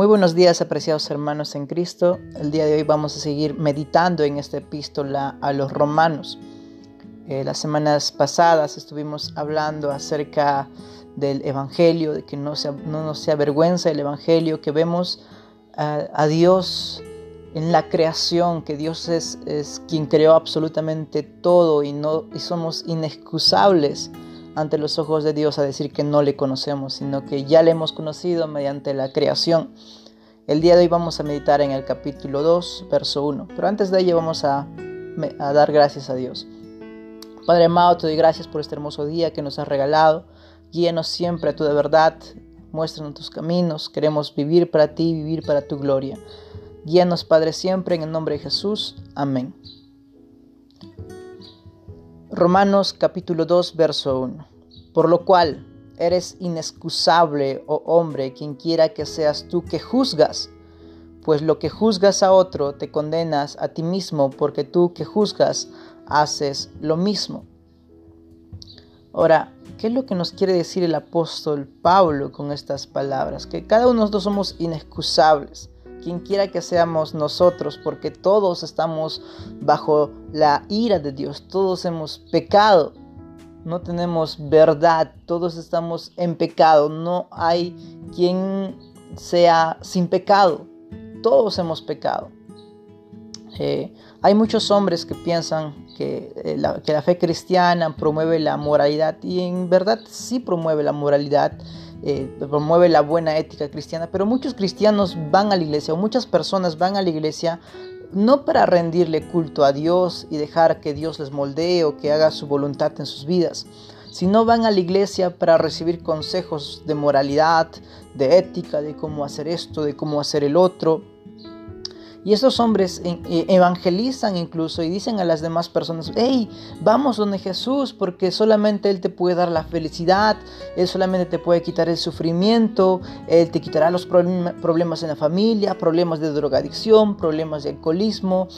Muy buenos días, apreciados hermanos en Cristo. El día de hoy vamos a seguir meditando en esta epístola a los romanos. Eh, las semanas pasadas estuvimos hablando acerca del Evangelio, de que no, no nos sea vergüenza el Evangelio, que vemos a, Dios en la creación, que Dios es, es, quien creó absolutamente todo y, no, y somos inexcusables ante los ojos de Dios a decir que no le conocemos, sino que ya le hemos conocido mediante la creación. El día de hoy vamos a meditar en el capítulo 2, verso 1, pero antes de ello vamos a, dar gracias a Dios. Padre amado, te doy gracias por este hermoso día que nos has regalado. Guíanos siempre a tu de verdad, muéstranos tus caminos. Queremos vivir para ti, vivir para tu gloria. Guíanos, Padre, siempre en el nombre de Jesús. Amén. Romanos capítulo 2, verso 1. Por lo cual eres inexcusable, oh hombre, quien quiera que seas tú que juzgas, pues lo que juzgas a otro te condenas a ti mismo, porque tú que juzgas haces lo mismo. Ahora, ¿qué es lo que nos quiere decir el apóstol Pablo con estas palabras? Que cada uno de nosotros somos inexcusables quien quiera que seamos nosotros, porque todos estamos bajo la ira de Dios, todos hemos pecado, no tenemos verdad, todos estamos en pecado, no hay quien sea sin pecado, todos hemos pecado. Eh, hay muchos hombres que piensan eh, que la fe cristiana promueve la moralidad y en verdad sí promueve la moralidad eh, promueve la buena ética cristiana, pero muchos cristianos van a la iglesia o muchas personas van a la iglesia no para rendirle culto a Dios y dejar que Dios les moldee o que haga su voluntad en sus vidas, sino van a la iglesia para recibir consejos de moralidad, de ética, de cómo hacer esto, de cómo hacer el otro. Y estos hombres e, evangelizan incluso y dicen a las demás personas, hey, vamos donde Jesús porque solamente Él te puede dar la felicidad, Él solamente te puede quitar el sufrimiento, Él te quitará los problemas en la familia, problemas de drogadicción, problemas de alcoholismo,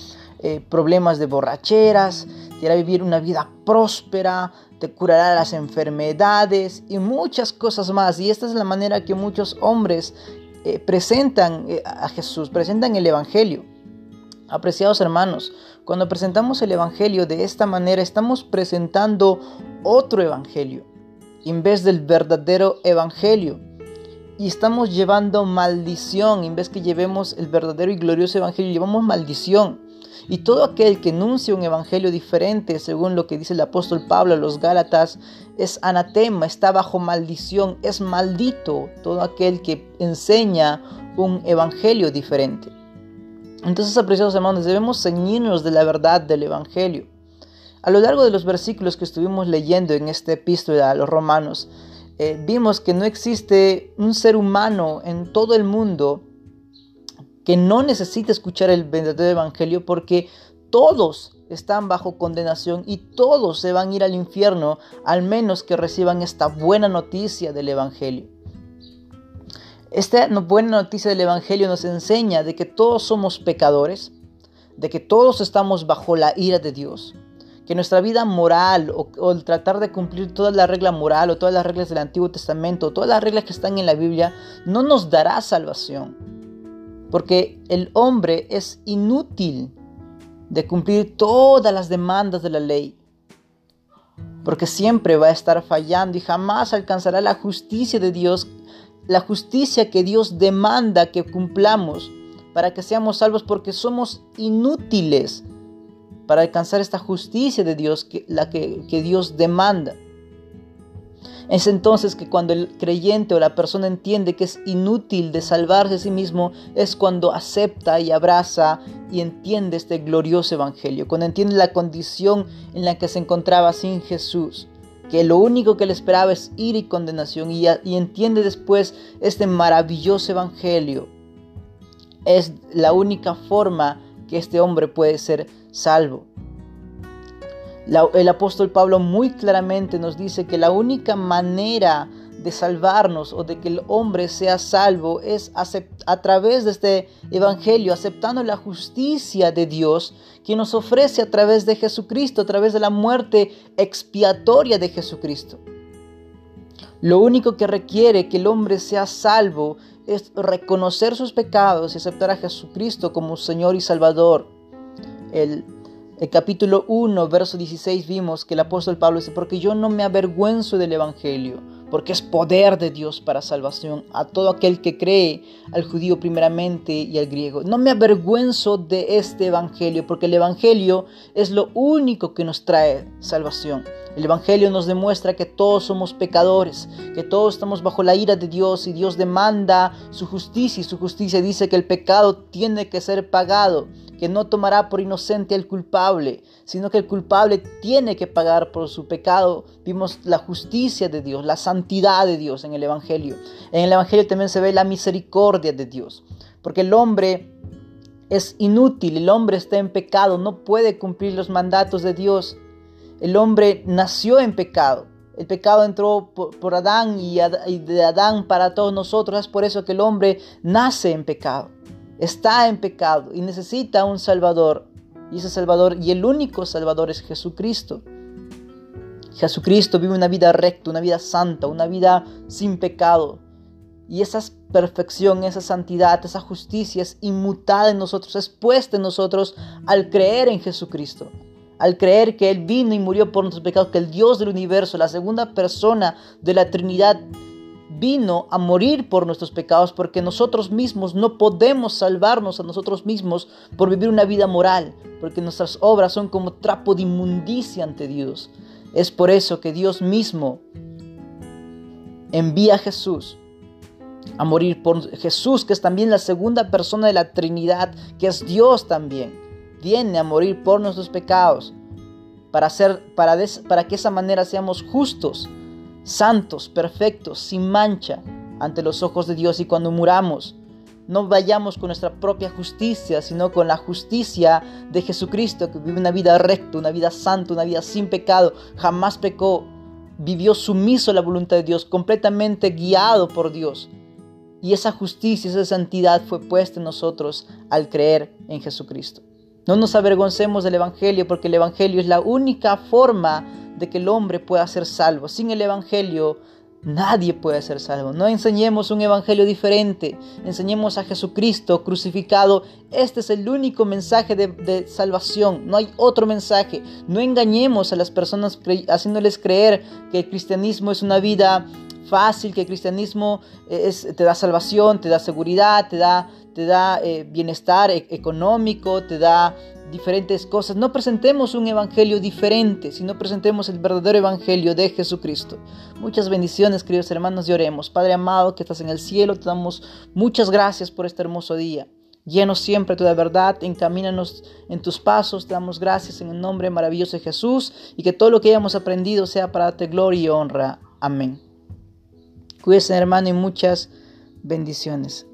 eh, problemas de borracheras, te hará vivir una vida próspera, te curará las enfermedades y muchas cosas más. Y esta es la manera que muchos hombres eh, presentan eh, a Jesús, presentan el Evangelio. Apreciados hermanos, cuando presentamos el Evangelio de esta manera, estamos presentando otro Evangelio en vez del verdadero Evangelio. Y estamos llevando maldición, en vez que llevemos el verdadero y glorioso Evangelio, llevamos maldición. Y todo aquel que enuncia un evangelio diferente, según lo que dice el apóstol Pablo a los Gálatas, es anatema, está bajo maldición, es maldito todo aquel que enseña un evangelio diferente. Entonces, apreciados hermanos, debemos ceñirnos de la verdad del evangelio. A lo largo de los versículos que estuvimos leyendo en esta epístola a los romanos, eh, vimos que no existe un ser humano en todo el mundo que no necesita escuchar el verdadero evangelio porque todos están bajo condenación y todos se van a ir al infierno al menos que reciban esta buena noticia del evangelio. Esta buena noticia del evangelio nos enseña de que todos somos pecadores, de que todos estamos bajo la ira de Dios, que nuestra vida moral o, el tratar de cumplir toda la regla moral o todas las reglas del Antiguo Testamento, todas las reglas que están en la Biblia, no nos dará salvación porque el hombre es inútil de cumplir todas las demandas de la ley, porque siempre va a estar fallando y jamás alcanzará la justicia de Dios, la justicia que Dios demanda que cumplamos para que seamos salvos, porque somos inútiles para alcanzar esta justicia de Dios, que, la que, que Dios demanda. Es entonces que cuando el creyente o la persona entiende que es inútil de salvarse a sí mismo, es cuando acepta y abraza y entiende este glorioso evangelio, cuando entiende la condición en la que se encontraba sin Jesús, que lo único que le esperaba es ir y condenación, y, y entiende después este maravilloso evangelio. Es la única forma que este hombre puede ser salvo el apóstol Pablo muy claramente nos dice que la única manera de salvarnos o de que el hombre sea salvo es a través de este evangelio, aceptando la justicia de Dios que nos ofrece a través de Jesucristo, a través de la muerte expiatoria de Jesucristo. Lo único que requiere que el hombre sea salvo es reconocer sus pecados y aceptar a Jesucristo como Señor y Salvador. El, el capítulo 1, verso 16 vimos que el apóstol Pablo dice, porque yo no me avergüenzo del Evangelio porque es poder de Dios para salvación a todo aquel que cree, al judío primeramente y al griego. No me avergüenzo de este Evangelio, porque el Evangelio es lo único que nos trae salvación. El Evangelio nos demuestra que todos somos pecadores, que todos estamos bajo la ira de Dios y Dios demanda su justicia y su justicia dice que el pecado tiene que ser pagado que no tomará por inocente al culpable, sino que el culpable tiene que pagar por su pecado. Vimos la justicia de Dios, la santidad de Dios en el Evangelio. En el Evangelio también se ve la misericordia de Dios, porque el hombre es inútil, el hombre está en pecado, no puede cumplir los mandatos de Dios. El hombre nació en pecado. El pecado entró por, Adán y de Adán para todos nosotros. Es por eso que el hombre nace en pecado está en pecado y necesita un Salvador. Y ese Salvador, y el único Salvador es Jesucristo. Jesucristo vive una vida recta, una vida santa, una vida sin pecado. Y esa perfección, esa santidad, esa justicia es inmutada en nosotros, es puesta en nosotros al creer en Jesucristo. Al creer que Él vino y murió por nuestros pecados, que el Dios del universo, la segunda persona de la Trinidad, vino a morir por nuestros pecados porque nosotros mismos no podemos salvarnos a nosotros mismos por vivir una vida moral, porque nuestras obras son como trapo de inmundicia ante Dios. Es por eso que Dios mismo envía a Jesús a morir por Jesús, que es también la segunda persona de la Trinidad, que es Dios también. Viene a morir por nuestros pecados para, para que de esa manera seamos justos santos, perfectos, sin mancha ante los ojos de Dios y cuando muramos no vayamos con nuestra propia justicia, sino con la justicia de Jesucristo, que vive una vida recta, una vida santa, una vida sin pecado, jamás pecó, vivió sumiso a la voluntad de Dios, completamente guiado por Dios. Y esa justicia, esa santidad fue puesta en nosotros al creer en Jesucristo. No nos avergoncemos del Evangelio, porque el Evangelio es la única forma de que el hombre pueda ser salvo. Sin el Evangelio nadie puede ser salvo. No enseñemos un Evangelio diferente, enseñemos a Jesucristo crucificado. Este es el único mensaje de, salvación, no hay otro mensaje. No engañemos a las personas haciéndoles creer que el cristianismo es una vida fácil, que el cristianismo te da salvación, te da seguridad, te da, te da eh, bienestar e-, económico, te da diferentes cosas. No presentemos un evangelio diferente, sino presentemos el verdadero evangelio de Jesucristo. Muchas bendiciones, queridos hermanos, y oremos. Padre amado que estás en el cielo, te damos muchas gracias por este hermoso día. Llenos siempre tu verdad, encamínanos en tus pasos, te damos gracias en el nombre maravilloso de Jesús y que todo lo que hayamos aprendido sea para darte gloria y honra. Amén. Cuídense hermano y muchas bendiciones.